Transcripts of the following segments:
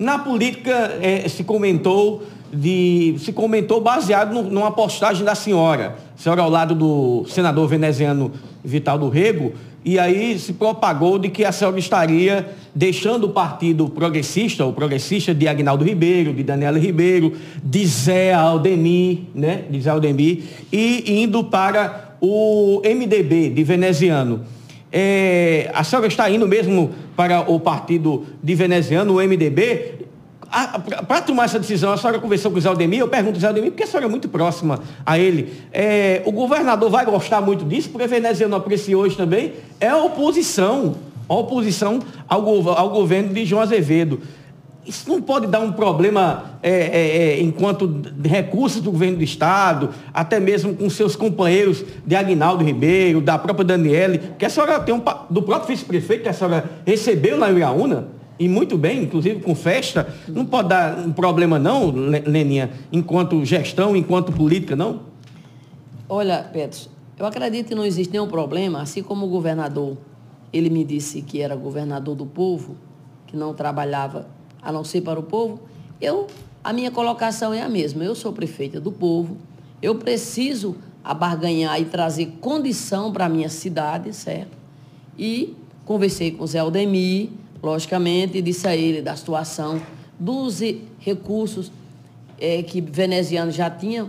Na política é, se comentou de, se comentou baseado no, numa postagem da senhora, senhora ao lado do senador veneziano Vital do Rego, e aí se propagou de que a senhora estaria deixando o partido progressista, o progressista de Agnaldo Ribeiro, de Daniela Ribeiro, de Zé Aldemir, né, de Zé Aldemir, e indo para o MDB de veneziano. É, a senhora está indo mesmo para o partido de veneziano, o MDB, para tomar essa decisão, a senhora conversou com o Zé Aldemir, eu pergunto ao Zé Aldemir, porque a senhora é muito próxima a ele. É, o governador vai gostar muito disso, porque veneziano aprecia hoje também, é a oposição, a oposição ao, ao governo de João Azevedo. Isso não pode dar um problema é, é, é, enquanto recursos do governo do Estado, até mesmo com seus companheiros de Agnaldo Ribeiro, da própria Daniele, que a senhora tem um, do próprio vice-prefeito que a senhora recebeu na Iraúna, e muito bem, inclusive com festa, não pode dar um problema não, Leninha, enquanto gestão, enquanto política, não? Olha, Petros, eu acredito que não existe nenhum problema, assim como o governador, ele me disse que era governador do povo, que não trabalhava a não ser para o povo, eu, a minha colocação é a mesma, eu sou prefeita do povo, eu preciso abarganhar e trazer condição para a minha cidade, certo? E conversei com o Zé Aldemir, logicamente, disse a ele da situação dos recursos é, que veneziano já tinha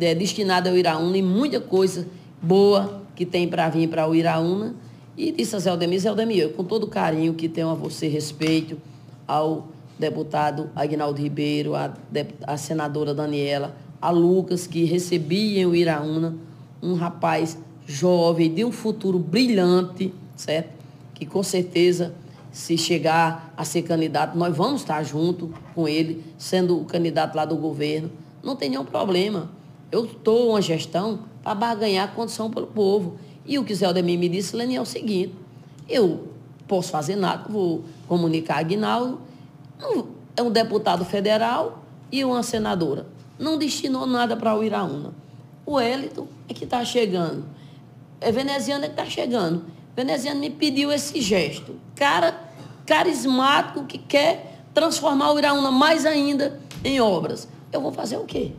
é, destinado ao Iraúna e muita coisa boa que tem para vir para o Iraúna. E disse a Zé Aldemir, Zé Aldemir, eu, com todo carinho que tenho a você, respeito ao deputado Agnaldo Ribeiro, a, a senadora Daniela, a Lucas, que recebi em Iraúna, um rapaz jovem, de um futuro brilhante, certo? Que com certeza se chegar a ser candidato, nós vamos estar junto com ele, sendo o candidato lá do governo. Não tem nenhum problema. Eu estou uma gestão para barganhar condição para o povo. E o que o Zé Aldemir me disse, Leni, é o seguinte, eu posso fazer nada, vou comunicar a Aguinaldo, é um deputado federal e uma senadora. Não destinou nada para o Iraúna. O Elito é que está chegando. É veneziano é que está chegando. O veneziano me pediu esse gesto. Cara, carismático que quer transformar o Iraúna mais ainda em obras. Eu vou fazer o quê?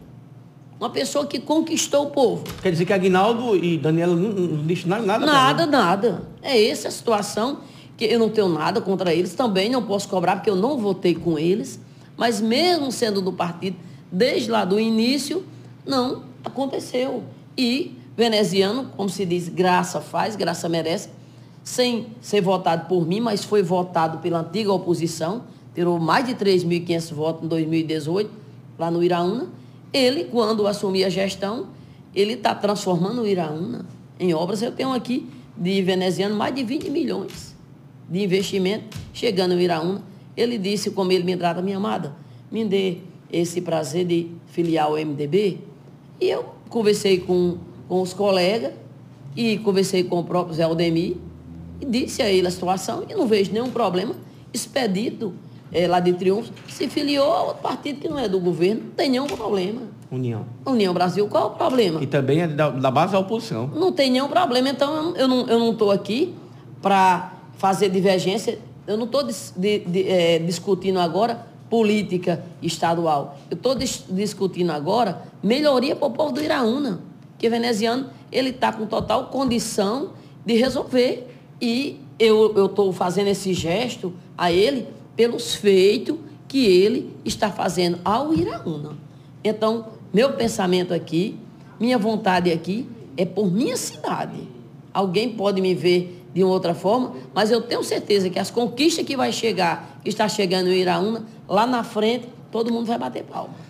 Uma pessoa que conquistou o povo. Quer dizer que Aguinaldo e Daniela não destinaram nada Nada, nada. É essa a situação, que eu não tenho nada contra eles, também não posso cobrar, porque eu não votei com eles, mas mesmo sendo do partido, desde lá do início, não aconteceu. E veneziano, como se diz, graça faz, graça merece, sem ser votado por mim, mas foi votado pela antiga oposição, tirou mais de 3.500 votos em 2018, lá no Iraúna. Ele, quando assumir a gestão, ele está transformando o Iraúna em obras. Eu tenho aqui, de veneziano, mais de 20 milhões de investimento chegando no Iraúna. Ele disse, como ele me trata, minha amada, me dê esse prazer de filiar o MDB. E eu conversei com, com os colegas e conversei com o próprio Zé Aldemir, e disse a ele a situação e não vejo nenhum problema. Expedito é, lá de Triunfo se filiou a outro partido que não é do governo, não tem nenhum problema. União. União Brasil, qual é o problema? E também é da, da base da oposição. Não tem nenhum problema, então eu não estou eu não estou aqui para fazer divergência. Eu não estou é, discutindo agora política estadual. Eu estou dis, discutindo agora melhoria para o povo do Iraúna. Que veneziano, ele está com total condição de resolver e eu estou fazendo esse gesto a ele pelos feitos que ele está fazendo ao Iraúna. Então, meu pensamento aqui, minha vontade aqui é por minha cidade. Alguém pode me ver de uma outra forma, mas eu tenho certeza que as conquistas que vai chegar, que está chegando no Iraúna, lá na frente, todo mundo vai bater palma.